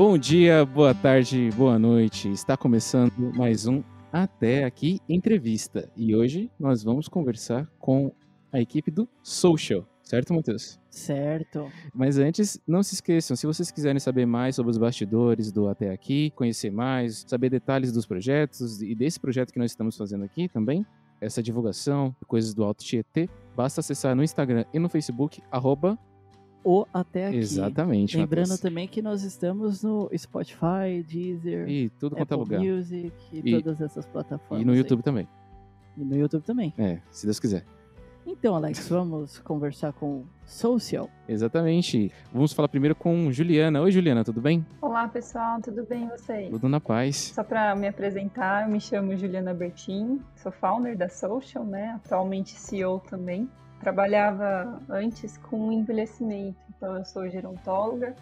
Bom dia, boa tarde, boa noite. Está começando mais um Até Aqui Entrevista. E hoje nós vamos conversar com a equipe do Social. Certo, Matheus? Certo. Mas antes, não se esqueçam, se vocês quiserem saber mais sobre os bastidores do Até Aqui, conhecer mais, saber detalhes dos projetos e desse projeto que nós estamos fazendo aqui também, essa divulgação, coisas do Alto Tietê, basta acessar no Instagram e no Facebook, arroba o até aqui. Exatamente. Lembrando Matheus. também que nós estamos no Spotify, Deezer, E tudo quanto é Apple lugar. Music e, E- todas essas plataformas. E no aí. YouTube também. E no YouTube também. É, se Deus quiser. Então, Alex, vamos conversar com o Social. Exatamente. Vamos falar primeiro com Juliana. Oi, Juliana, tudo bem? Olá pessoal, tudo bem e vocês? Tudo na paz. Só para me apresentar, eu me chamo Juliana Bertin, sou founder da Social, né? Atualmente CEO também. Trabalhava antes com envelhecimento, então eu sou gerontóloga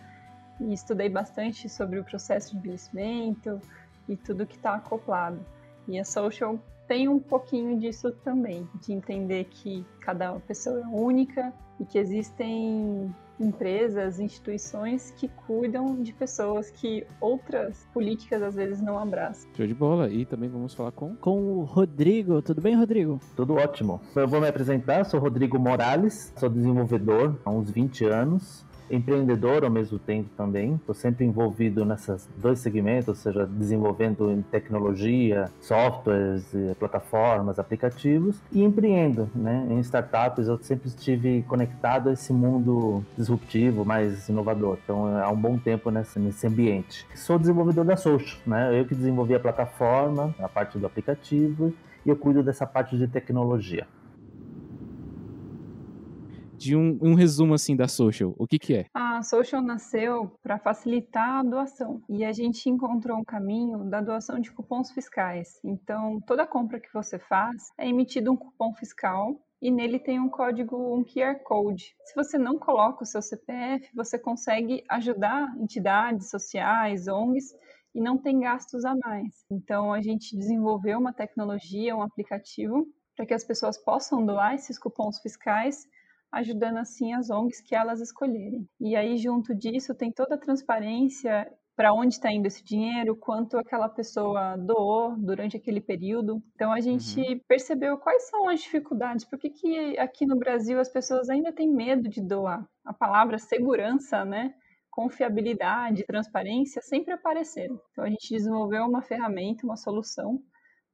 e estudei bastante sobre o processo de envelhecimento e tudo que está acoplado. E a Social tem um pouquinho disso também, de entender que cada pessoa é única e que existem empresas, instituições que cuidam de pessoas que outras políticas às vezes não abraçam. Show de bola. E também vamos falar com. Com o Rodrigo. Tudo bem, Rodrigo? Tudo ótimo. Eu vou me apresentar, sou Rodrigo Morales, sou desenvolvedor há uns 20 anos, empreendedor ao mesmo tempo também. Estou sempre envolvido nesses dois segmentos, ou seja, desenvolvendo em tecnologia, softwares, eh, plataformas, aplicativos e empreendo, né? Em startups eu sempre estive conectado a esse mundo disruptivo, mais inovador. Então há um bom tempo nesse, nesse ambiente. Sou desenvolvedor da Social, né? Eu que desenvolvi a plataforma, a parte do aplicativo e eu cuido dessa parte de tecnologia. De um, um resumo assim da social. O que que é? A Social nasceu para facilitar a doação e a gente encontrou um caminho da doação de cupons fiscais. Então, toda compra que você faz é emitido um cupom fiscal e nele tem um código, um QR Code. Se você não coloca o seu CPF, você consegue ajudar entidades sociais, ONGs e não tem gastos a mais. Então, a gente desenvolveu uma tecnologia, um aplicativo para que as pessoas possam doar esses cupons fiscais ajudando assim as ONGs que elas escolherem. E aí, junto disso, tem toda a transparência para onde está indo esse dinheiro, quanto aquela pessoa doou durante aquele período. Então, a gente percebeu quais são as dificuldades, por que, que aqui no Brasil as pessoas ainda têm medo de doar. A palavra segurança, né? Confiabilidade, transparência sempre apareceram. Então, a gente desenvolveu uma ferramenta, uma solução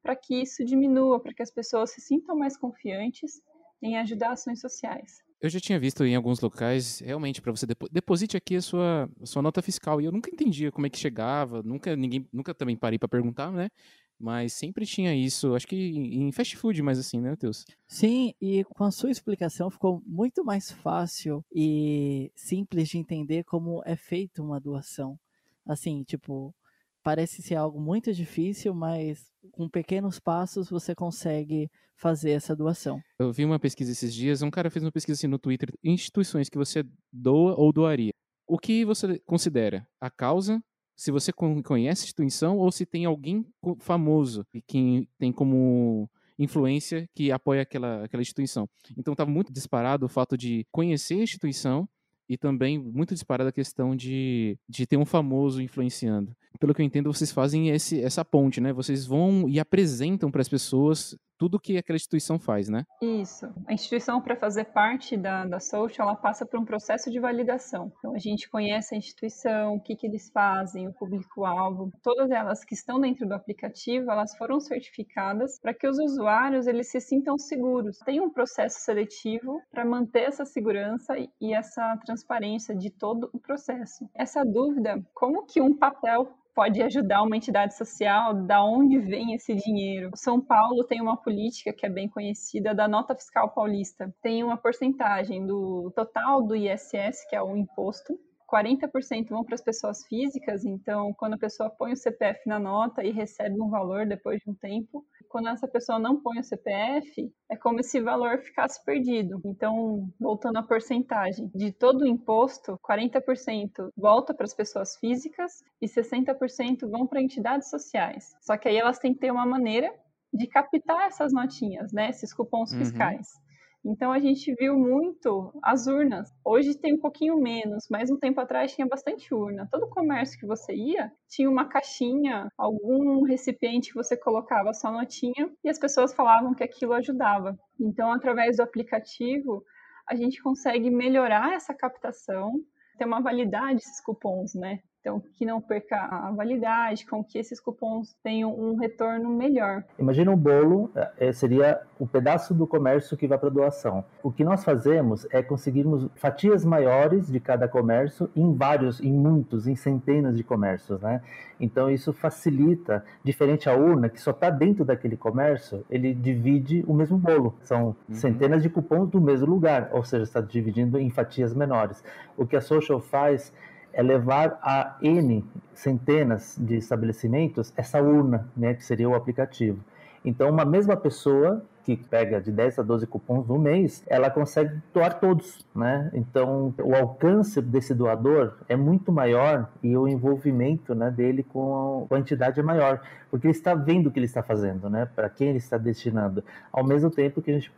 para que isso diminua, para que as pessoas se sintam mais confiantes em ajudar ações sociais. Eu já tinha visto em alguns locais, realmente, para você depo deposite aqui a sua, a sua nota fiscal. E eu nunca entendia como é que chegava, nunca ninguém, nunca também parei para perguntar, né? Mas sempre tinha isso, acho que em fast food, mais assim, né, Matheus? Sim, e com a sua explicação ficou muito mais fácil e simples de entender como é feita uma doação. Assim, tipo, parece ser algo muito difícil, mas com pequenos passos você consegue fazer essa doação. Eu vi uma pesquisa esses dias, um cara fez uma pesquisa assim no Twitter, instituições que você doa ou doaria. O que você considera? A causa? Se você con- conhece a instituição ou se tem alguém famoso que tem como influência que apoia aquela, aquela instituição. Então estava muito disparado o fato de conhecer a instituição e também muito disparada a questão de, de ter um famoso influenciando. Pelo que eu entendo, vocês fazem esse, essa ponte, né? Vocês vão e apresentam para as pessoas tudo que aquela instituição faz, né? Isso. A instituição, para fazer parte da, da Social, ela passa por um processo de validação. Então, a gente conhece a instituição, o que, que eles fazem, o público-alvo. Todas elas que estão dentro do aplicativo, elas foram certificadas para que os usuários eles se sintam seguros. Tem um processo seletivo para manter essa segurança e- e essa transparência de todo o processo. Essa dúvida, como que um papel pode ajudar uma entidade social, da onde vem esse dinheiro. O São Paulo tem uma política que é bem conhecida da nota fiscal paulista. Tem uma porcentagem do total do ISS, que é o imposto, 40% vão para as pessoas físicas, então quando a pessoa põe o CPF na nota e recebe um valor depois de um tempo, quando essa pessoa não põe o CPF, é como se o valor ficasse perdido. Então, voltando à porcentagem, de todo o imposto, 40% volta para as pessoas físicas e 60% vão para entidades sociais. Só que aí elas têm que ter uma maneira de captar essas notinhas, né, esses cupons Uhum. fiscais. Então a gente viu muito as urnas. Hoje tem um pouquinho menos, mas um tempo atrás tinha bastante urna. Todo comércio que você ia tinha uma caixinha, algum recipiente que você colocava sua notinha e as pessoas falavam que aquilo ajudava. Então, através do aplicativo, a gente consegue melhorar essa captação, ter uma validade esses cupons, né? Então, que não perca a validade, com que esses cupons tenham um retorno melhor. Imagina um bolo, é, seria o pedaço do comércio que vai para doação. O que nós fazemos é conseguirmos fatias maiores de cada comércio em vários, em muitos, em centenas de comércios, né? Então, isso facilita, diferente a urna, que só está dentro daquele comércio, ele divide o mesmo bolo. São uhum. centenas de cupons do mesmo lugar, ou seja, está dividindo em fatias menores. O que a Social faz é levar a N centenas de estabelecimentos essa urna, né, que seria o aplicativo. Então, uma mesma pessoa que pega de 10 a 12 cupons no mês, ela consegue doar todos, né? Então, o alcance desse doador é muito maior e o envolvimento né, dele com a, entidade é maior, porque ele está vendo o que ele está fazendo, né? Para quem ele está destinando, ao mesmo tempo que a gente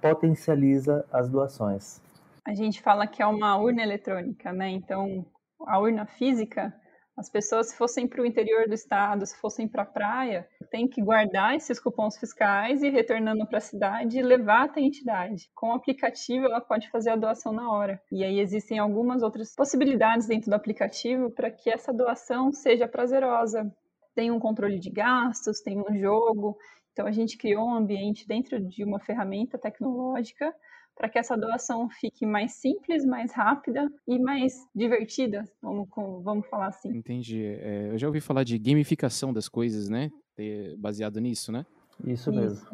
potencializa as doações. A gente fala que é uma urna eletrônica, né? Então, a urna física, as pessoas, se fossem para o interior do estado, se fossem para a praia, tem que guardar esses cupons fiscais e retornando para a cidade levar até a entidade. Com o aplicativo, ela pode fazer a doação na hora. E aí existem algumas outras possibilidades dentro do aplicativo para que essa doação seja prazerosa. Tem um controle de gastos, tem um jogo. Então a gente criou um ambiente dentro de uma ferramenta tecnológica para que essa doação fique mais simples, mais rápida e mais divertida, vamos, vamos falar assim. Entendi. É, eu já ouvi falar de gamificação das coisas, né? Baseado nisso, né? Isso mesmo.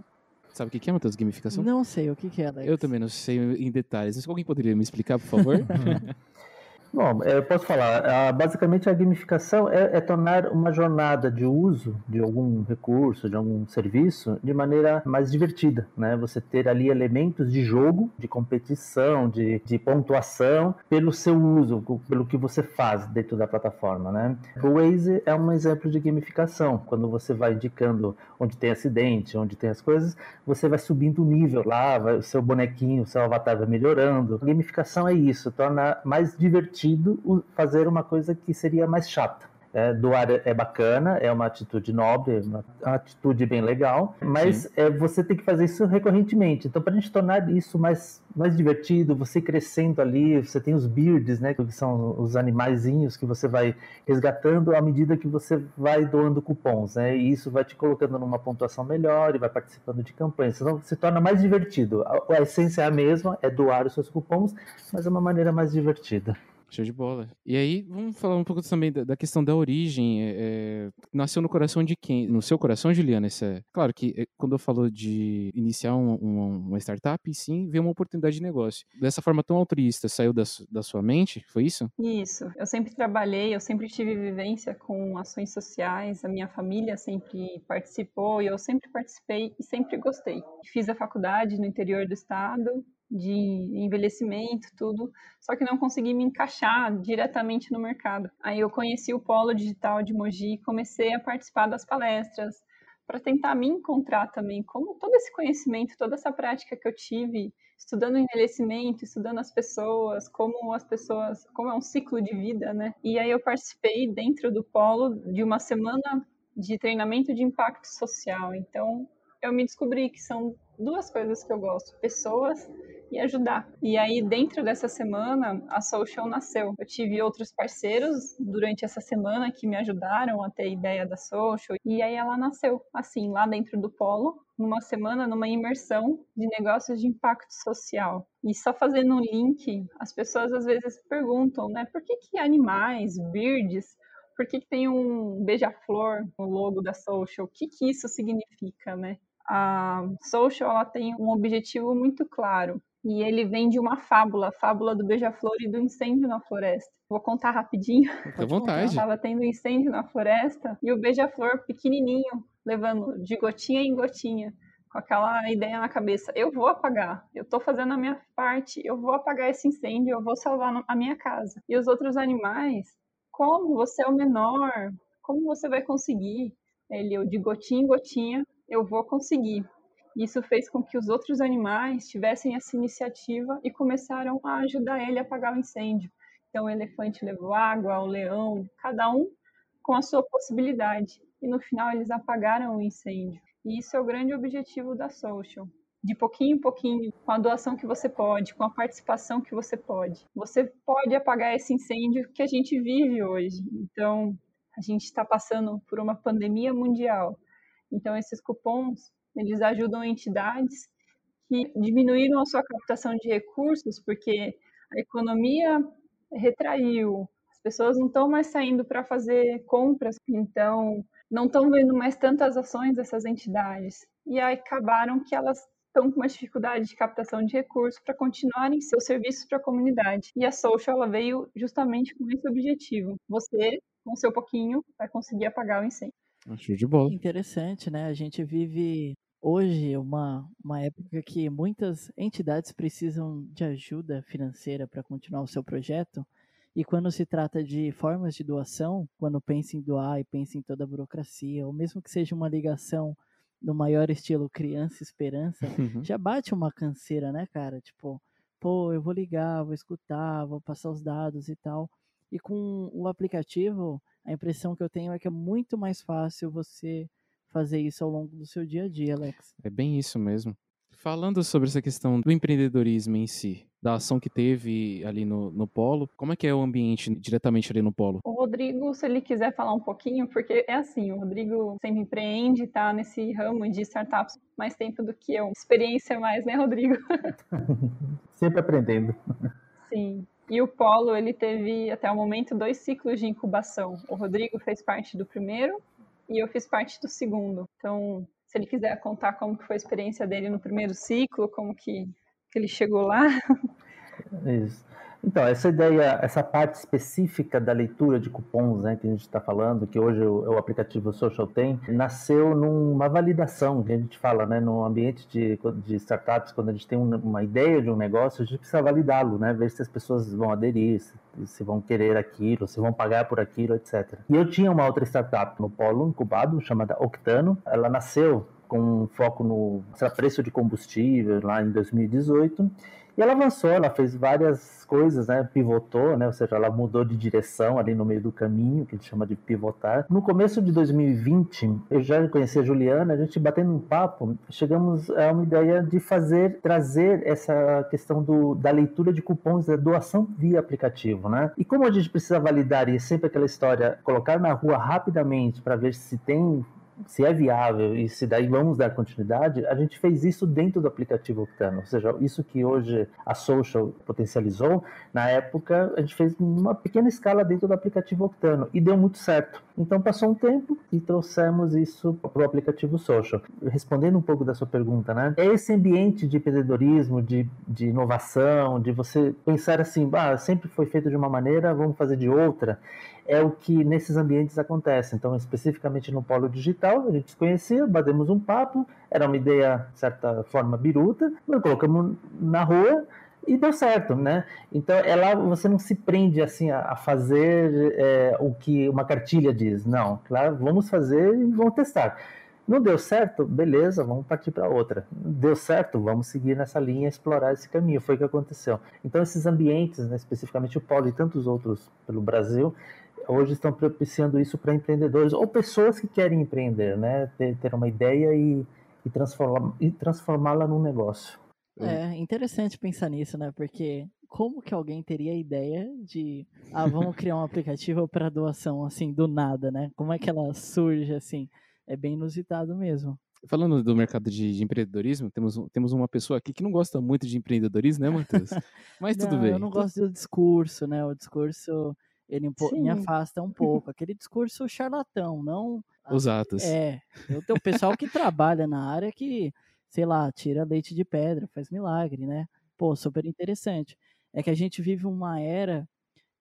Sabe o que é, Matheus, gamificação? Não sei o que é, Alex. Eu também não sei em detalhes. Alguém poderia me explicar, por favor? Bom, eu posso falar. Basicamente, a gamificação é, é, tornar uma jornada de uso de algum recurso, de algum serviço, de maneira mais divertida, né? Você ter ali elementos de jogo, de competição, de, de pontuação, pelo seu uso, pelo que você faz dentro da plataforma, né? O Waze é um exemplo de gamificação. Quando você vai indicando onde tem acidente, onde tem as coisas, você vai subindo o nível lá, vai, o seu bonequinho, o seu avatar vai melhorando. A gamificação é isso, torna mais divertido sentido fazer uma coisa que seria mais chata. É, doar é bacana, é uma atitude nobre, uma atitude bem legal, mas é, você tem que fazer isso recorrentemente. Então, para a gente tornar isso mais, mais divertido, você crescendo ali, você tem os beards, né, que são os animaizinhos que você vai resgatando à medida que você vai doando cupons, né, e isso vai te colocando numa pontuação melhor e vai participando de campanhas. Então, se torna mais divertido. A, a essência é a mesma, é doar os seus cupons, mas é uma maneira mais divertida. Show de bola. E aí, vamos falar um pouco também da, da questão da origem. É, é, nasceu no coração de quem? No seu coração, Juliana? Essa, é, claro que é, quando eu falo de iniciar um, um, uma startup, sim, veio uma oportunidade de negócio. Dessa forma tão altruísta, saiu da, da sua mente? Foi isso? Isso. Eu sempre trabalhei, eu sempre tive vivência com ações sociais, a minha família sempre participou e eu sempre participei e sempre gostei. Fiz a faculdade no interior do estado, de envelhecimento, tudo, só que não consegui me encaixar diretamente no mercado. Aí eu conheci o Polo Digital de Mogi e comecei a participar das palestras para tentar me encontrar também, como todo esse conhecimento, toda essa prática que eu tive estudando envelhecimento, estudando as pessoas, como as pessoas, como é um ciclo de vida, né? E aí eu participei dentro do Polo de uma semana de treinamento de impacto social. Então, eu me descobri que são duas coisas que eu gosto: pessoas e ajudar. E aí, dentro dessa semana, a Social nasceu. Eu tive outros parceiros durante essa semana que me ajudaram a ter a ideia da Social. E aí ela nasceu, assim, lá dentro do Polo, numa semana, numa imersão de negócios de impacto social. E só fazendo um link, as pessoas às vezes perguntam, né, por que, que animais, birds, por que, que tem um beija-flor no logo da Social? O que, que isso significa, né? A Social ela tem um objetivo muito claro, e ele vem de uma fábula, a fábula do beija-flor e do incêndio na floresta. Vou contar rapidinho. Fica à vontade. Estava tendo incêndio na floresta e o beija-flor pequenininho, levando de gotinha em gotinha, com aquela ideia na cabeça: eu vou apagar, eu estou fazendo a minha parte, eu vou apagar esse incêndio, eu vou salvar a minha casa. E os outros animais, como você é o menor, como você vai conseguir? Ele, eu de gotinha em gotinha, eu vou conseguir. Isso fez com que os outros animais tivessem essa iniciativa e começaram a ajudar ele a apagar o incêndio. Então, o elefante levou água, o leão, cada um com a sua possibilidade. E no final, eles apagaram o incêndio. E isso é o grande objetivo da Social. De pouquinho em pouquinho, com a doação que você pode, com a participação que você pode. Você pode apagar esse incêndio que a gente vive hoje. Então, a gente está passando por uma pandemia mundial. Então, esses cupons, eles ajudam entidades que diminuíram a sua captação de recursos, porque a economia retraiu, as pessoas não estão mais saindo para fazer compras, então não estão vendo mais tantas ações dessas entidades. E aí acabaram que elas estão com uma dificuldade de captação de recursos para continuarem seus serviços para a comunidade. E a Social ela veio justamente com esse objetivo. Você, com seu pouquinho, vai conseguir apagar o incêndio. Show de bola. Interessante, né? A gente vive hoje uma, uma época que muitas entidades precisam de ajuda financeira para continuar o seu projeto. E quando se trata de formas de doação, quando pensa em doar e pensa em toda a burocracia, ou mesmo que seja uma ligação no maior estilo criança esperança, Uhum. já bate uma canseira, né, cara? Tipo, pô, eu vou ligar, vou escutar, vou passar os dados e tal. E com o aplicativo, a impressão que eu tenho é que é muito mais fácil você fazer isso ao longo do seu dia a dia, Alex. É bem isso mesmo. Falando sobre essa questão do empreendedorismo em si, da ação que teve ali no, no Polo, como é que é o ambiente diretamente ali no Polo? O Rodrigo, se ele quiser falar um pouquinho, porque é assim, o Rodrigo sempre empreende, tá nesse ramo de startups mais tempo do que eu. Experiência mais, né, Rodrigo? Sempre aprendendo. Sim. E o Polo, ele teve até o momento dois ciclos de incubação. O Rodrigo fez parte do primeiro e eu fiz parte do segundo. Então, se ele quiser contar como que foi a experiência dele no primeiro ciclo, como que, que ele chegou lá. Isso. Então, essa ideia, essa parte específica da leitura de cupons, né, que a gente está falando, que hoje o, o, aplicativo Social tem, nasceu numa validação, que a gente fala, né, no ambiente de, de startups, quando a gente tem uma ideia de um negócio, a gente precisa validá-lo, né, ver se as pessoas vão aderir, se, se vão querer aquilo, se vão pagar por aquilo, etc. E eu tinha uma outra startup no Polo incubado, chamada Octano, ela nasceu com um foco no preço de combustível lá em 2018, e ela avançou, ela fez várias coisas, né? Pivotou, né? Ou seja, ela mudou de direção ali no meio do caminho, que a gente chama de pivotar. No começo de 2020, eu já conheci a Juliana, a gente batendo um papo, chegamos a uma ideia de fazer, trazer essa questão do, da leitura de cupons, da doação via aplicativo, né? E como a gente precisa validar, e é sempre aquela história, colocar na rua rapidamente para ver se tem se é viável e se daí vamos dar continuidade, a gente fez isso dentro do aplicativo Octano. Ou seja, isso que hoje a Social potencializou, na época a gente fez uma pequena escala dentro do aplicativo Octano e deu muito certo. Então passou um tempo e trouxemos isso para o aplicativo Social. Respondendo um pouco da sua pergunta, né? É esse ambiente de empreendedorismo, de, de inovação, de você pensar assim, ah, sempre foi feito de uma maneira, vamos fazer de outra é o que nesses ambientes acontece. Então, especificamente no polo digital, a gente se conhecia, batemos um papo, era uma ideia, de certa forma, biruta, nós colocamos na rua e deu certo, né? Então, é lá você não se prende assim a, fazer é, o que uma cartilha diz. Não, claro, vamos fazer e vamos testar. Não deu certo? Beleza, vamos partir para outra. Deu certo? Vamos seguir nessa linha, explorar esse caminho. Foi o que aconteceu. Então, esses ambientes, né, especificamente o Polo e tantos outros pelo Brasil, hoje estão propiciando isso para empreendedores ou pessoas que querem empreender, né? Ter, ter uma ideia e, e transformá-la e transformá num negócio. É interessante pensar nisso, né? Porque como que alguém teria a ideia de, ah, vamos criar um aplicativo para doação, assim, do nada, né? Como é que ela surge, assim? É bem inusitado mesmo. Falando do mercado de, de, empreendedorismo, temos, temos uma pessoa aqui que não gosta muito de empreendedorismo, né, Matheus? Mas tudo não, bem. Eu não gosto do discurso, né? O discurso ele me afasta um pouco. Aquele discurso charlatão, não. Os atos. É. Eu tenho o pessoal que trabalha na área que, sei lá, tira leite de pedra, faz milagre, né? Pô, super interessante. É que a gente vive uma era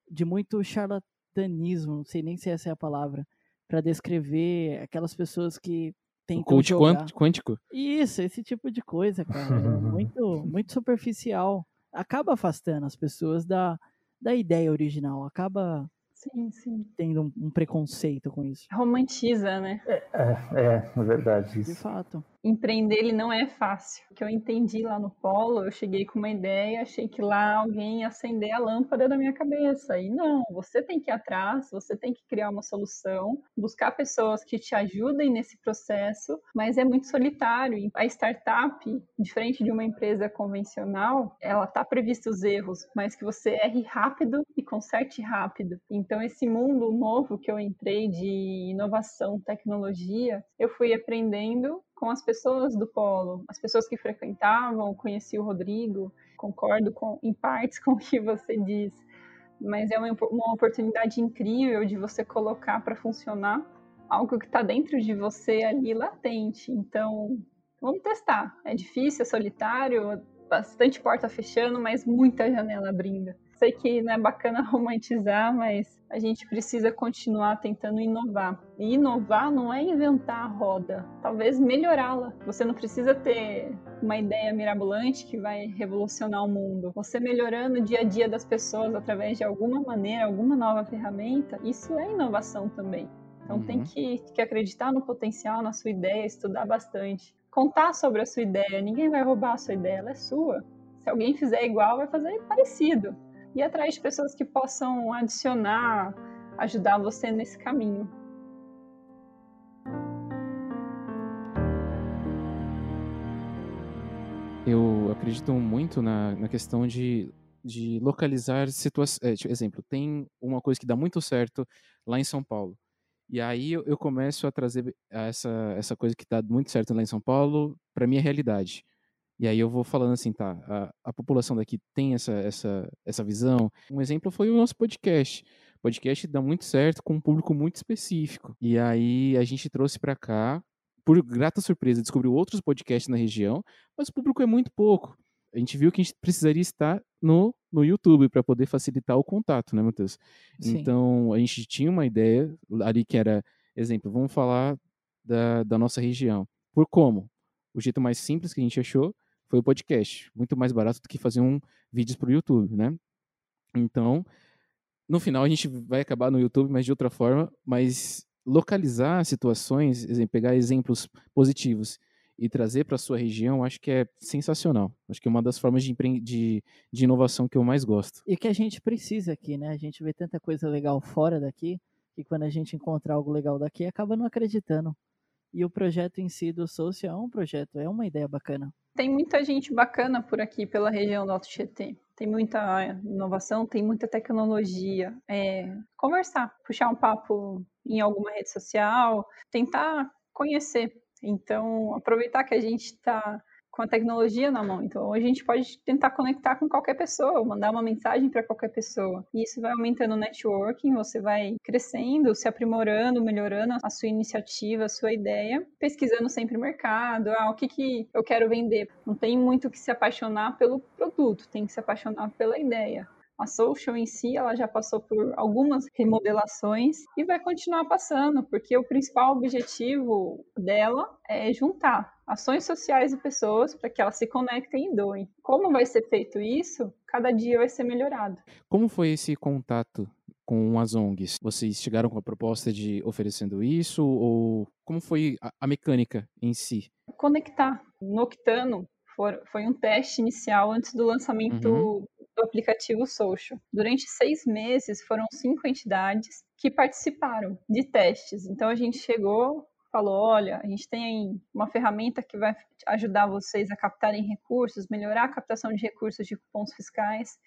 de muito charlatanismo, não sei nem se essa é a palavra, para descrever aquelas pessoas que tentam o coach jogar. quântico? Isso, esse tipo de coisa, cara. Muito, muito superficial. Acaba afastando as pessoas da, da ideia original. Acaba sim, sim. tendo um, um preconceito com isso. Romantiza, né? É, é, é verdade. Isso. De fato. Empreender ele não é fácil. O que eu entendi lá no Polo, eu cheguei com uma ideia, achei que lá alguém ia acender a lâmpada da minha cabeça. E não, você tem que ir atrás, você tem que criar uma solução, buscar pessoas que te ajudem nesse processo, mas é muito solitário. A startup, diferente de uma empresa convencional, ela tá prevista os erros, mas que você erre rápido e conserte rápido. Então esse mundo novo que eu entrei de inovação, tecnologia, eu fui aprendendo com as pessoas do polo, as pessoas que frequentavam, conheci o Rodrigo, concordo com, em partes com o que você diz, mas é uma, uma oportunidade incrível de você colocar para funcionar algo que está dentro de você ali latente. Então, vamos testar. É difícil, é solitário, bastante porta fechando, mas muita janela abrindo. Sei que não é bacana romantizar, mas a gente precisa continuar tentando inovar. E inovar não é inventar a roda, talvez melhorá-la. Você não precisa ter uma ideia mirabolante que vai revolucionar o mundo. Você melhorando o dia a dia das pessoas através de alguma maneira, alguma nova ferramenta, isso é inovação também. Então uhum. tem que, que acreditar no potencial, na sua ideia, estudar bastante. Contar sobre a sua ideia, ninguém vai roubar a sua ideia, ela é sua. Se alguém fizer igual, vai fazer parecido e atrás de pessoas que possam adicionar, ajudar você nesse caminho. Eu acredito muito na, na questão de, de localizar situações. É, tipo, exemplo, tem uma coisa que dá muito certo lá em São Paulo. E aí eu, eu começo a trazer essa, essa coisa que dá muito certo lá em São Paulo para minha realidade. E aí eu vou falando assim, tá, a, a população daqui tem essa, essa, essa visão. Um exemplo foi o nosso podcast. Podcast dá muito certo com um público muito específico. E aí a gente trouxe para cá, por grata surpresa, descobriu outros podcasts na região, mas o público é muito pouco. A gente viu que a gente precisaria estar no, no YouTube para poder facilitar o contato, né, Matheus? Então, a gente tinha uma ideia ali que era, exemplo, vamos falar da, da nossa região. Por como? O jeito mais simples que a gente achou foi o podcast. Muito mais barato do que fazer um vídeos para o YouTube, né? Então, no final a gente vai acabar no YouTube, mas de outra forma, mas localizar situações, pegar exemplos positivos e trazer para a sua região, acho que é sensacional. Acho que é uma das formas de, de, de, inovação que eu mais gosto. E que a gente precisa aqui, né? A gente vê tanta coisa legal fora daqui, que quando a gente encontra algo legal daqui, acaba não acreditando. E o projeto em si do Social é um projeto, é uma ideia bacana. Tem muita gente bacana por aqui, pela região do Alto Tietê. Tem muita inovação, tem muita tecnologia. É, conversar, puxar um papo em alguma rede social, tentar conhecer. Então, aproveitar que a gente está com a tecnologia na mão. Então, a gente pode tentar conectar com qualquer pessoa, mandar uma mensagem para qualquer pessoa. E isso vai aumentando o networking, você vai crescendo, se aprimorando, melhorando a sua iniciativa, a sua ideia, pesquisando sempre o mercado, ah, o que, que eu quero vender. Não tem muito que se apaixonar pelo produto, tem que se apaixonar pela ideia. A social em si, ela já passou por algumas remodelações e vai continuar passando, porque o principal objetivo dela é juntar ações sociais e pessoas para que elas se conectem e doem. Como vai ser feito isso? Cada dia vai ser melhorado. Como foi esse contato com as ONGs? Vocês chegaram com a proposta de oferecendo isso ou como foi a, a mecânica em si? Conectar. No Octano foi um teste inicial antes do lançamento uhum do aplicativo Social. Durante seis meses, foram cinco entidades que participaram de testes. Então, a gente chegou, falou: olha, a gente tem uma ferramenta que vai ajudar vocês a captarem recursos, melhorar a captação de recursos de cupons fiscais.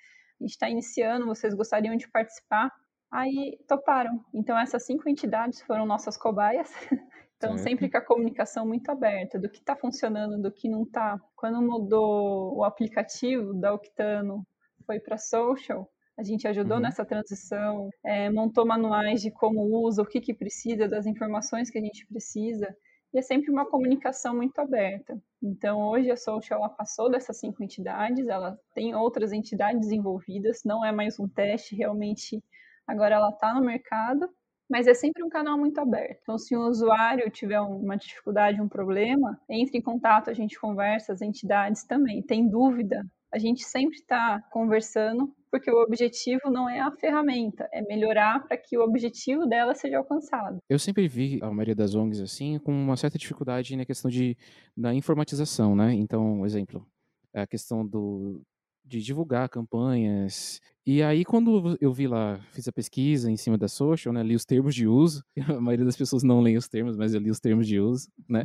A gente está iniciando, vocês gostariam de participar? Aí toparam. Então, essas cinco entidades foram nossas cobaias. Então, certo. sempre com a comunicação muito aberta do que está funcionando, do que não está. Quando mudou o aplicativo da Octano foi para social, a gente ajudou uhum. nessa transição, é, montou manuais de como usa, o que, que precisa, das informações que a gente precisa, e é sempre uma comunicação muito aberta. Então, hoje a Social ela passou dessas cinco entidades, ela tem outras entidades envolvidas, não é mais um teste, realmente agora ela está no mercado, mas é sempre um canal muito aberto. Então, se um usuário tiver uma dificuldade, um problema, entre em contato, a gente conversa, as entidades também. Tem dúvida, a gente sempre está conversando, porque o objetivo não é a ferramenta, é melhorar para que o objetivo dela seja alcançado. Eu sempre vi a maioria das ONGs assim com uma certa dificuldade na questão de da informatização, né? Então, exemplo, a questão do de divulgar campanhas. E aí, quando eu vi lá, fiz a pesquisa em cima da social, né, li os termos de uso, a maioria das pessoas não lê os termos, mas eu li os termos de uso, né,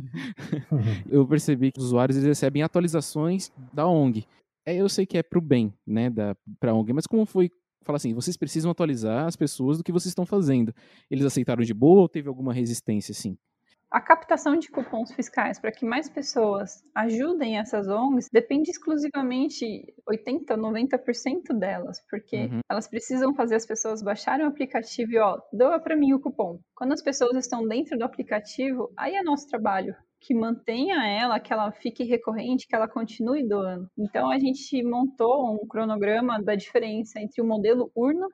uhum. eu percebi que os usuários eles recebem atualizações da ONG. É, eu sei que é pro bem, né, da, pra ONG, mas como foi fala assim, vocês precisam atualizar as pessoas do que vocês estão fazendo. Eles aceitaram de boa ou teve alguma resistência, assim? A captação de cupons fiscais para que mais pessoas ajudem essas ONGs depende exclusivamente 80, 90% delas, porque uhum. elas precisam fazer as pessoas baixarem o aplicativo e ó, doa para mim o cupom. Quando as pessoas estão dentro do aplicativo, aí é nosso trabalho que mantenha ela, que ela fique recorrente, que ela continue doando. Então a gente montou um cronograma da diferença entre o modelo urna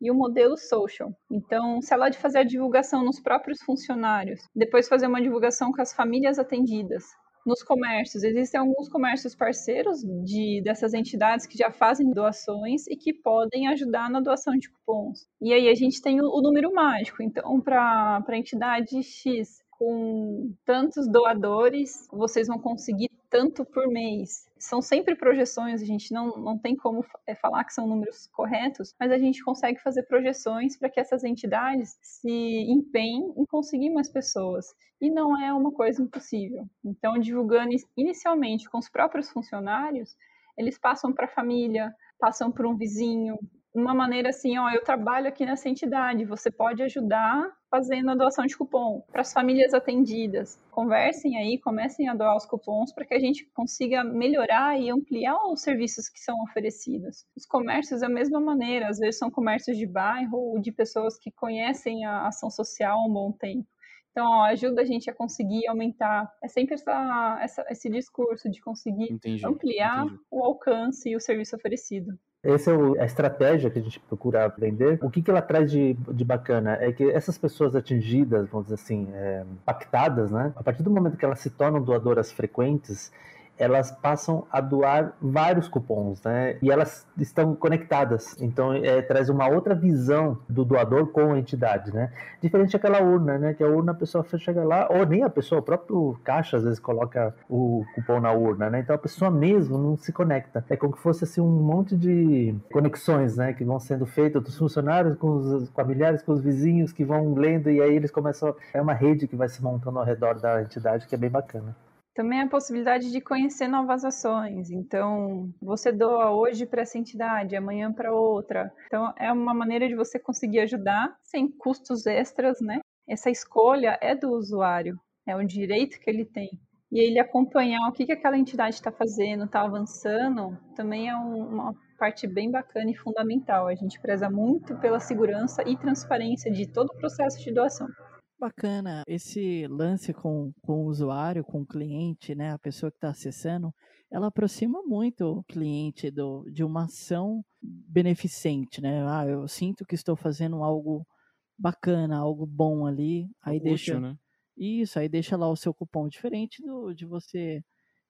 e o modelo social. Então, se ela de fazer a divulgação nos próprios funcionários, depois fazer uma divulgação com as famílias atendidas, nos comércios. Existem alguns comércios parceiros de, dessas entidades que já fazem doações e que podem ajudar na doação de cupons. E aí a gente tem o, o número mágico. Então, para a entidade X com tantos doadores, vocês vão conseguir tanto por mês. São sempre projeções, a gente não, não tem como é, falar que são números corretos, mas a gente consegue fazer projeções para que essas entidades se empenhem em conseguir mais pessoas. E não é uma coisa impossível. Então, divulgando inicialmente com os próprios funcionários, eles passam para a família, passam por um vizinho, uma maneira assim, ó, eu trabalho aqui nessa entidade, você pode ajudar fazendo a doação de cupom para as famílias atendidas. Conversem aí, comecem a doar os cupons para que a gente consiga melhorar e ampliar os serviços que são oferecidos. Os comércios, da mesma maneira, às vezes são comércios de bairro ou de pessoas que conhecem a ação social há um bom tempo. Então, ó, ajuda a gente a conseguir aumentar. É sempre essa, essa esse discurso de conseguir entendi, ampliar entendi. o alcance e o serviço oferecido. Essa é a estratégia que a gente procura aprender. O que, que ela traz de, de bacana é que essas pessoas atingidas, vamos dizer assim, é, impactadas, né? A partir do momento que elas se tornam doadoras frequentes, elas passam a doar vários cupons, né? E elas estão conectadas, então é, traz uma outra visão do doador com a entidade, né? Diferente daquela urna, né? Que a urna a pessoa chega lá, ou nem a pessoa, o próprio caixa às vezes coloca o cupom na urna, né? Então a pessoa mesmo não se conecta. É como que fosse assim um monte de conexões, né? Que vão sendo feitas dos funcionários com os familiares, com os vizinhos que vão lendo e aí eles começam. É uma rede que vai se montando ao redor da entidade que é bem bacana. Também a possibilidade de conhecer novas ações. Então, você doa hoje para essa entidade, amanhã para outra. Então, é uma maneira de você conseguir ajudar sem custos extras, né? Essa escolha é do usuário, é um direito que ele tem. E ele acompanhar o que, que aquela entidade está fazendo, está avançando, também é um, uma parte bem bacana e fundamental. A gente preza muito pela segurança e transparência de todo o processo de doação. Bacana. Esse lance com, com o usuário, com o cliente, né? A pessoa que está acessando, ela aproxima muito o cliente do, de uma ação beneficente, né? Ah, eu sinto que estou fazendo algo bacana, algo bom ali. Aí Útil, deixa. Né? Isso, aí deixa lá o seu cupom diferente do, de você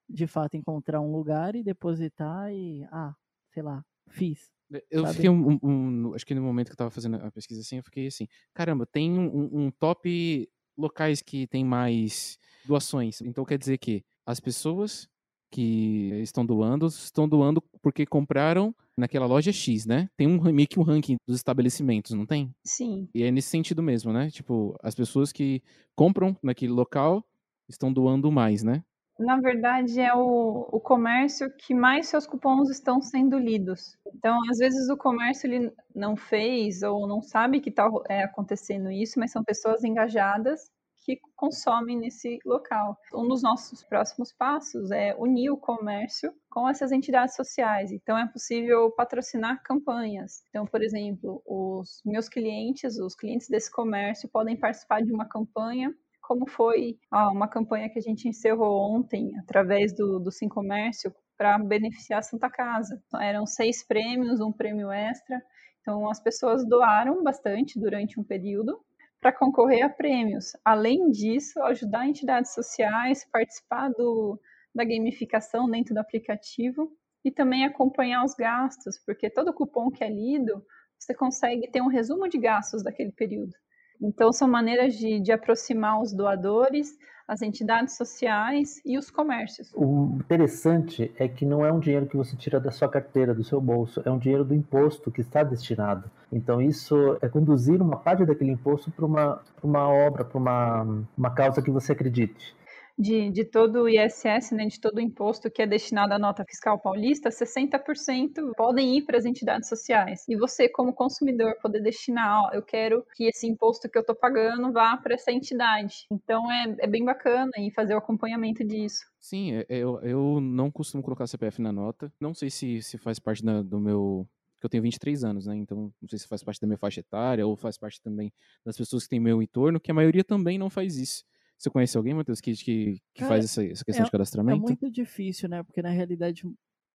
de fato encontrar um lugar e depositar e, ah, sei lá, fiz. Eu sabe? fiquei um, um, Acho que no momento que eu tava fazendo a pesquisa assim, eu fiquei assim, caramba, tem um, um top locais que tem mais doações. Então quer dizer que as pessoas que estão doando, estão doando porque compraram naquela loja X, né? Tem um meio que um ranking dos estabelecimentos, não tem? Sim. E é nesse sentido mesmo, né? Tipo, as pessoas que compram naquele local estão doando mais, né? Na verdade, é o, o comércio que mais seus cupons estão sendo lidos. Então, às vezes, o comércio ele não fez ou não sabe que está é, acontecendo isso, mas são pessoas engajadas que consomem nesse local. Um dos nossos próximos passos é unir o comércio com essas entidades sociais. Então, é possível patrocinar campanhas. Então, por exemplo, os meus clientes, os clientes desse comércio, podem participar de uma campanha como foi uma campanha que a gente encerrou ontem através do, do Sim Comércio para beneficiar a Santa Casa. Eram seis prêmios, um prêmio extra. Então as pessoas doaram bastante durante um período para concorrer a prêmios. Além disso, ajudar entidades sociais, participar do, da gamificação dentro do aplicativo e também acompanhar os gastos, porque todo cupom que é lido, você consegue ter um resumo de gastos daquele período. Então, são maneiras de, de aproximar os doadores, as entidades sociais e os comércios. O interessante é que não é um dinheiro que você tira da sua carteira, do seu bolso, é um dinheiro do imposto que está destinado. Então, isso é conduzir uma parte daquele imposto para uma, uma obra, para uma, uma causa que você acredite de, de todo o ISS, né, de todo o imposto que é destinado à nota fiscal paulista, 60% podem ir para as entidades sociais. E você, como consumidor, poder destinar, ó, eu quero que esse imposto que eu estou pagando vá para essa entidade. Então é, é bem bacana e fazer o acompanhamento disso. Sim, é, é, eu, eu não costumo colocar CPF na nota. Não sei se, se faz parte da, do meu porque eu tenho 23 anos, né? Então, não sei se faz parte da minha faixa etária ou faz parte também das pessoas que têm meu entorno, que a maioria também não faz isso. Você conhece alguém, Matheus, que, que, que faz essa, essa questão é, de cadastramento? É muito difícil, né? Porque na realidade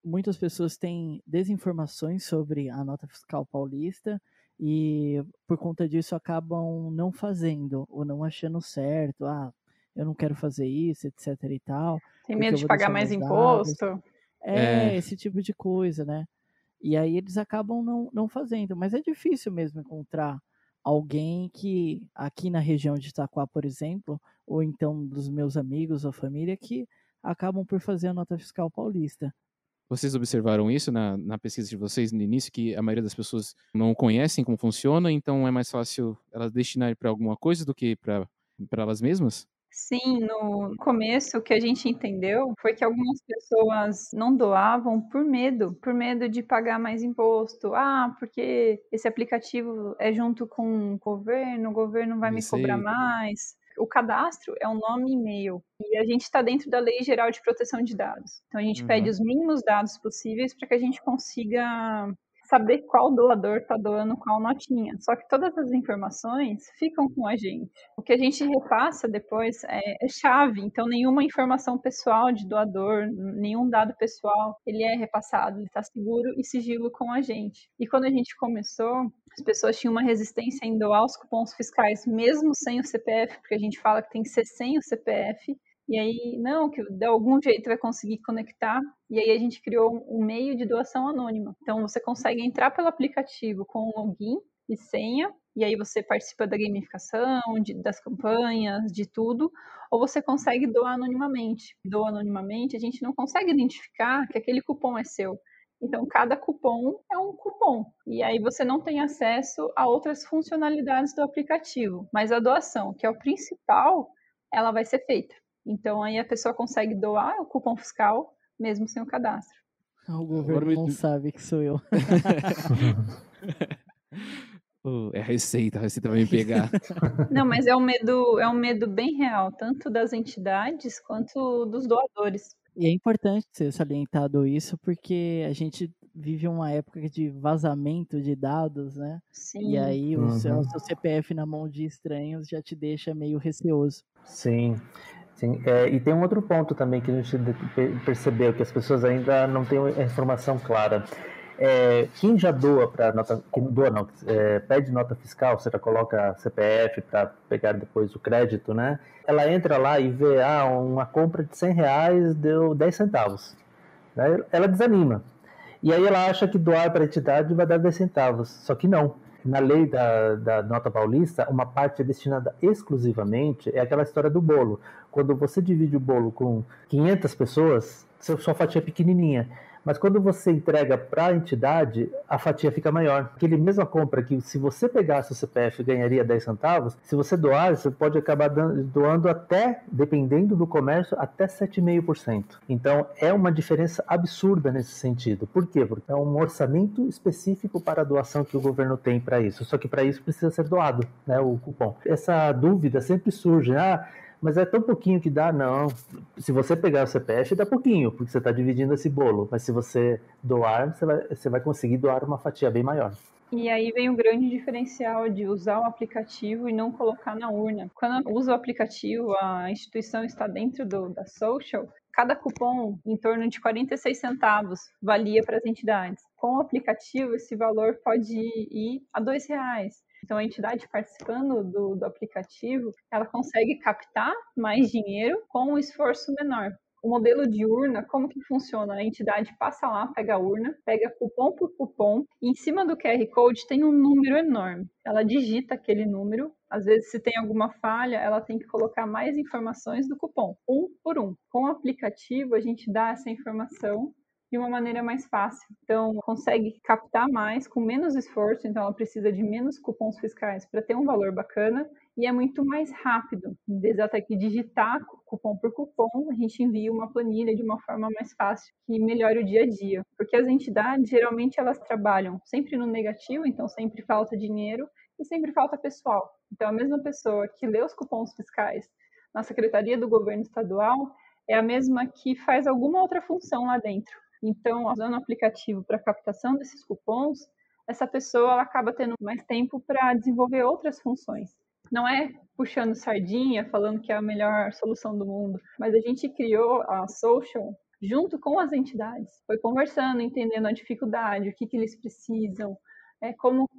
muitas pessoas têm desinformações sobre a nota fiscal paulista e por conta disso acabam não fazendo ou não achando certo. Ah, eu não quero fazer isso, etc e tal. Tem medo de pagar mais imposto. É, é, esse tipo de coisa, né? E aí eles acabam não, não fazendo. Mas é difícil mesmo encontrar alguém que, aqui na região de Itaquá, por exemplo, ou então dos meus amigos ou família, que acabam por fazer a nota fiscal paulista. Vocês observaram isso na, na pesquisa de vocês no início, que a maioria das pessoas não conhecem como funciona, então é mais fácil elas destinarem para alguma coisa do que para elas mesmas? Sim, no começo o que a gente entendeu foi que algumas pessoas não doavam por medo, por medo de pagar mais imposto. Ah, porque esse aplicativo é junto com o governo, o governo vai me cobrar mais. O cadastro é um nome e e-mail. E a gente está dentro da Lei Geral de Proteção de Dados. Então a gente uhum. pede os mínimos dados possíveis para que a gente consiga saber qual doador está doando qual notinha. Só que todas as informações ficam com a gente. O que a gente repassa depois é, é chave, então nenhuma informação pessoal de doador, nenhum dado pessoal, ele é repassado, ele está seguro e sigilo com a gente. E quando a gente começou, as pessoas tinham uma resistência em doar os cupons fiscais, mesmo sem o CPF, porque a gente fala que tem que ser sem o CPF, e aí, não, que de algum jeito vai conseguir conectar. E aí a gente criou um meio de doação anônima. Então você consegue entrar pelo aplicativo com login e senha, e aí você participa da gamificação, de, das campanhas, de tudo, ou você consegue doar anonimamente. Doa anonimamente, a gente não consegue identificar que aquele cupom é seu. Então, cada cupom é um cupom. E aí você não tem acesso a outras funcionalidades do aplicativo. Mas a doação, que é o principal, ela vai ser feita. Então aí a pessoa consegue doar o cupom fiscal mesmo sem o cadastro. Ah, o governo não sabe que sou eu. é a receita, a receita vai me pegar. Não, mas é um medo, é um medo bem real, tanto das entidades quanto dos doadores. E é importante ser salientado isso, porque a gente vive uma época de vazamento de dados, né? Sim. E aí o, uhum. seu, o seu CPF na mão de estranhos já te deixa meio receoso. Sim. Sim, é, e tem um outro ponto também que a gente percebeu, que as pessoas ainda não têm a informação clara. É, quem já doa para nota, quem doa não, é, pede nota fiscal, você já coloca CPF para pegar depois o crédito, né? Ela entra lá e vê, ah, uma compra de 100 reais deu 10 centavos. Ela desanima. E aí ela acha que doar para a entidade vai dar 10 centavos, só que não na lei da, da nota paulista, uma parte é destinada exclusivamente, é aquela história do bolo. Quando você divide o bolo com 500 pessoas, sua fatia é pequenininha. Mas quando você entrega para a entidade, a fatia fica maior. Aquele mesma compra que se você pegasse o CPF ganharia 10 centavos, se você doar, você pode acabar doando até, dependendo do comércio, até 7,5%. Então é uma diferença absurda nesse sentido. Por quê? Porque é um orçamento específico para a doação que o governo tem para isso. Só que para isso precisa ser doado, né, o cupom. Essa dúvida sempre surge. Ah, mas é tão pouquinho que dá, não. Se você pegar o CPF, dá pouquinho, porque você está dividindo esse bolo. Mas se você doar, você vai, você vai conseguir doar uma fatia bem maior. E aí vem o grande diferencial de usar o aplicativo e não colocar na urna. Quando usa o aplicativo, a instituição está dentro do, da social, cada cupom em torno de 46 centavos valia para as entidades. Com o aplicativo, esse valor pode ir a R$ reais. Então, a entidade participando do, do aplicativo, ela consegue captar mais dinheiro com um esforço menor. O modelo de urna, como que funciona? A entidade passa lá, pega a urna, pega cupom por cupom, e em cima do QR Code tem um número enorme. Ela digita aquele número, às vezes se tem alguma falha, ela tem que colocar mais informações do cupom, um por um. Com o aplicativo, a gente dá essa informação de uma maneira mais fácil. Então, consegue captar mais com menos esforço, então ela precisa de menos cupons fiscais para ter um valor bacana e é muito mais rápido. Em vez de ela ter que digitar cupom por cupom, a gente envia uma planilha de uma forma mais fácil que melhore o dia a dia. Porque as entidades, geralmente, elas trabalham sempre no negativo, então sempre falta dinheiro e sempre falta pessoal. Então, a mesma pessoa que lê os cupons fiscais na Secretaria do Governo Estadual é a mesma que faz alguma outra função lá dentro. Então, usando o aplicativo para captação desses cupons, essa pessoa acaba tendo mais tempo para desenvolver outras funções. Não é puxando sardinha, falando que é a melhor solução do mundo, mas a gente criou a Social junto com as entidades. Foi conversando, entendendo a dificuldade, o que, que eles precisam, é, como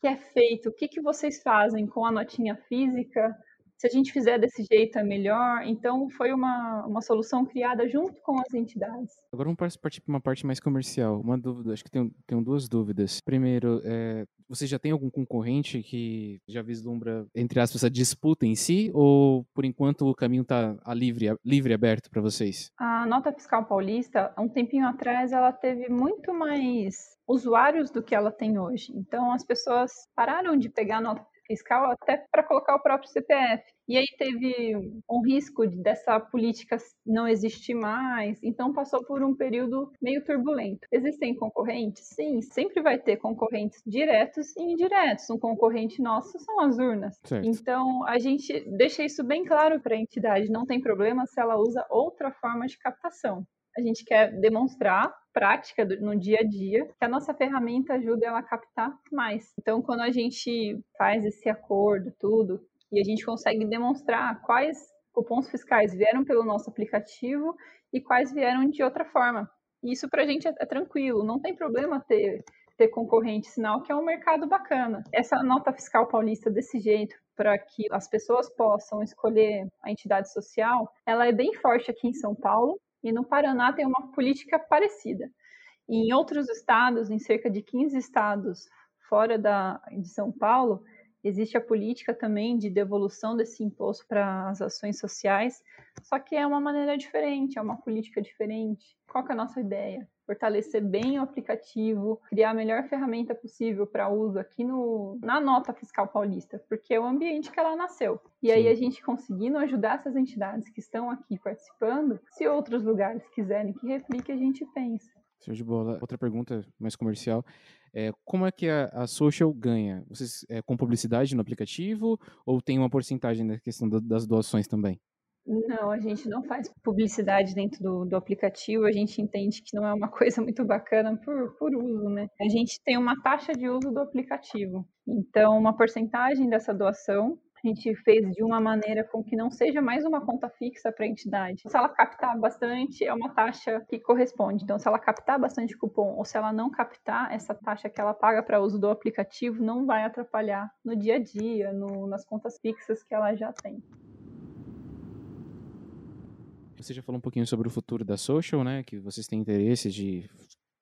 que é feito, o que, que vocês fazem com a notinha física se a gente fizer desse jeito é melhor. Então, foi uma, uma solução criada junto com as entidades. Agora vamos partir para uma parte mais comercial. Uma dúvida, acho que tenho, tenho duas dúvidas. Primeiro, é, você já tem algum concorrente que já vislumbra, entre aspas, a disputa em si? Ou, por enquanto, o caminho está livre, livre aberto para vocês? A nota fiscal paulista, um tempinho atrás, ela teve muito mais usuários do que ela tem hoje. Então, as pessoas pararam de pegar a nota fiscal até para colocar o próprio CPF. E aí teve um risco dessa política não existir mais, então passou por um período meio turbulento. Existem concorrentes? Sim, sempre vai ter concorrentes diretos e indiretos. Um concorrente nosso são as urnas. Certo. Então a gente deixa isso bem claro para a entidade, não tem problema se ela usa outra forma de captação. A gente quer demonstrar prática no dia a dia, que a nossa ferramenta ajuda ela a captar mais. Então, quando a gente faz esse acordo, tudo, e a gente consegue demonstrar quais cupons fiscais vieram pelo nosso aplicativo e quais vieram de outra forma. Isso para a gente é, é, tranquilo, não tem problema ter, ter concorrente, sinal que é um mercado bacana. Essa nota fiscal paulista desse jeito, para que as pessoas possam escolher a entidade social, ela é bem forte aqui em São Paulo, e no Paraná tem uma política parecida. em outros estados, em cerca de 15 estados fora da, de São Paulo, existe a política também de devolução desse imposto para as ações sociais, só que é uma maneira diferente, é uma política diferente. Qual é a nossa ideia? Fortalecer bem o aplicativo, criar a melhor ferramenta possível para uso aqui no, na nota fiscal paulista, porque é o ambiente que ela nasceu. E Sim. aí a gente conseguindo ajudar essas entidades que estão aqui participando, se outros lugares quiserem que replique, a gente pensa. Show de bola. Outra pergunta mais comercial. É, como é que a, a social ganha? Vocês é, com publicidade no aplicativo ou tem uma porcentagem na questão do, das doações também? Não, a gente não faz publicidade dentro do, do, aplicativo, a gente entende que não é uma coisa muito bacana por, por uso, né? A gente tem uma taxa de uso do aplicativo. Então, uma porcentagem dessa doação a gente fez de uma maneira com que não seja mais uma conta fixa para a entidade. Se ela captar bastante, é uma taxa que corresponde. Então, se ela captar bastante cupom ou se ela não captar, essa taxa que ela paga para uso do aplicativo não vai atrapalhar no dia a dia, no, nas contas fixas que ela já tem. Você já falou um pouquinho sobre o futuro da social, né? Que vocês têm interesse de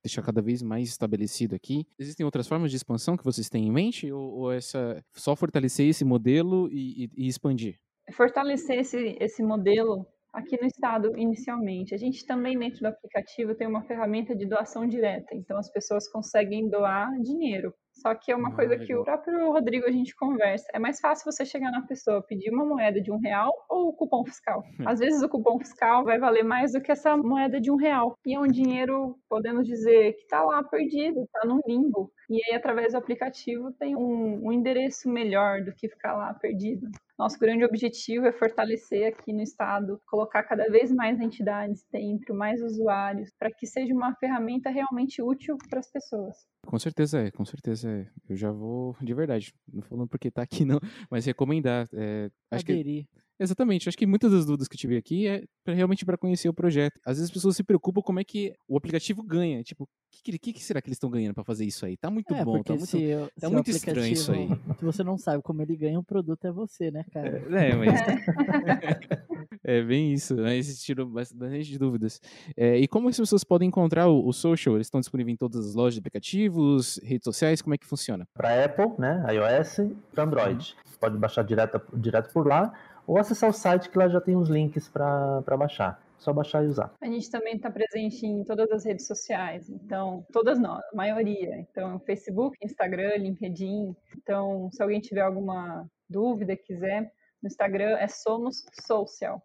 deixar cada vez mais estabelecido aqui. Existem outras formas de expansão que vocês têm em mente ou, ou essa só fortalecer esse modelo e, e, e expandir? Fortalecer esse, esse modelo aqui no estado inicialmente. A gente também dentro do aplicativo tem uma ferramenta de doação direta, então as pessoas conseguem doar dinheiro só que é uma ah, coisa legal. que o próprio Rodrigo a gente conversa. É mais fácil você chegar na pessoa, pedir uma moeda de um real ou o cupom fiscal. Às vezes o cupom fiscal vai valer mais do que essa moeda de um real. E é um dinheiro, podemos dizer, que está lá perdido, está num limbo. E aí, através do aplicativo, tem um, um endereço melhor do que ficar lá perdido. Nosso grande objetivo é fortalecer aqui no estado, colocar cada vez mais entidades dentro, mais usuários, para que seja uma ferramenta realmente útil para as pessoas. Com certeza é, com certeza é. Eu já vou, de verdade, não falando porque tá aqui não, mas recomendar. É, acho Aderir. que Exatamente. Acho que muitas das dúvidas que eu tive aqui é pra, realmente para conhecer o projeto. Às vezes as pessoas se preocupam como é que o aplicativo ganha. Tipo, o que, que, que, será que eles estão ganhando para fazer isso aí? Tá muito é, bom, tá muito, se, tá muito estranho isso aí. Se você não sabe como ele ganha, o produto é você, né, cara? É, é mas. É bem isso, né? Existiram bastante dúvidas. É, e como as pessoas podem encontrar o, o, Social? Eles estão disponíveis em todas as lojas de aplicativos, redes sociais? Como é que funciona? Para Apple, né? iOS e para Android. Uhum. Pode baixar direto, direto por lá ou acessar o site que lá já tem os links para baixar. Só baixar e usar. A gente também está presente em todas as redes sociais, então, todas nós, a maioria. Então, Facebook, Instagram, LinkedIn. Então, se alguém tiver alguma dúvida, quiser, no Instagram é Somos Social.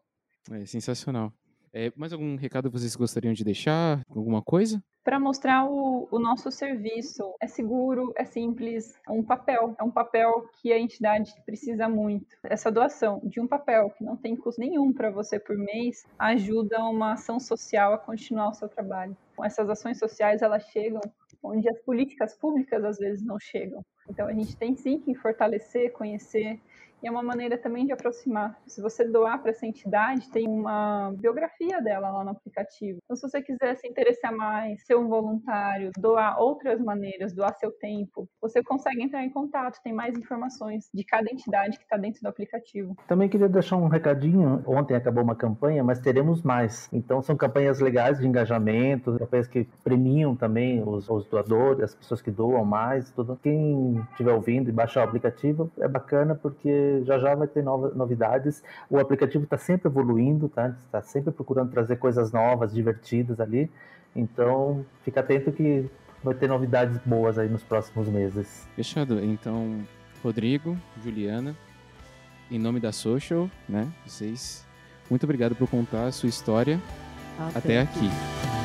É sensacional. É, mais algum recado vocês gostariam de deixar? Alguma coisa? Para mostrar o, o, nosso serviço. É seguro, é simples, é um papel. É um papel que a entidade precisa muito. Essa doação de um papel que não tem custo nenhum para você por mês ajuda uma ação social a continuar o seu trabalho. Essas ações sociais elas chegam onde as políticas públicas às vezes não chegam. Então a gente tem sim que fortalecer, conhecer e é uma maneira também de aproximar. Se você doar para essa entidade, tem uma biografia dela lá no aplicativo. Então, se você quiser se interessar mais, ser um voluntário, doar outras maneiras, doar seu tempo, você consegue entrar em contato, tem mais informações de cada entidade que está dentro do aplicativo. Também queria deixar um recadinho. Ontem acabou uma campanha, mas teremos mais. Então, são campanhas legais de engajamento, campanhas que premiam também os, os doadores, as pessoas que doam mais. Tudo. Quem estiver ouvindo e baixar o aplicativo é bacana porque já já vai ter novas novidades. O aplicativo está sempre evoluindo, tá? Está sempre procurando trazer coisas novas, divertidas ali. Então, fica atento que vai ter novidades boas aí nos próximos meses. Fechado. Então, Rodrigo, Juliana, em nome da Social, né? Vocês, muito obrigado por contar a sua história até, até aqui. aqui.